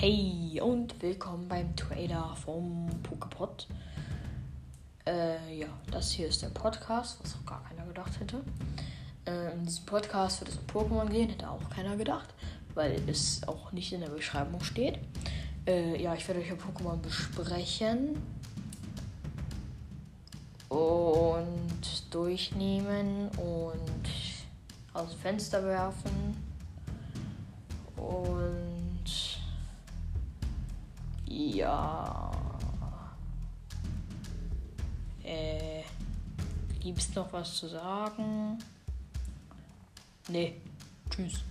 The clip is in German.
Hey und willkommen beim Trailer vom Pokepod. Äh, ja, das hier ist der Podcast, was auch gar keiner gedacht hätte. Äh, in diesem Podcast wird es um Pokémon gehen, hätte auch keiner gedacht, weil es auch nicht in der Beschreibung steht. Äh, ja, ich werde euch ein Pokémon besprechen und durchnehmen und aus dem Fenster werfen ja. Äh, gibt's noch was zu sagen? Nee. Tschüss.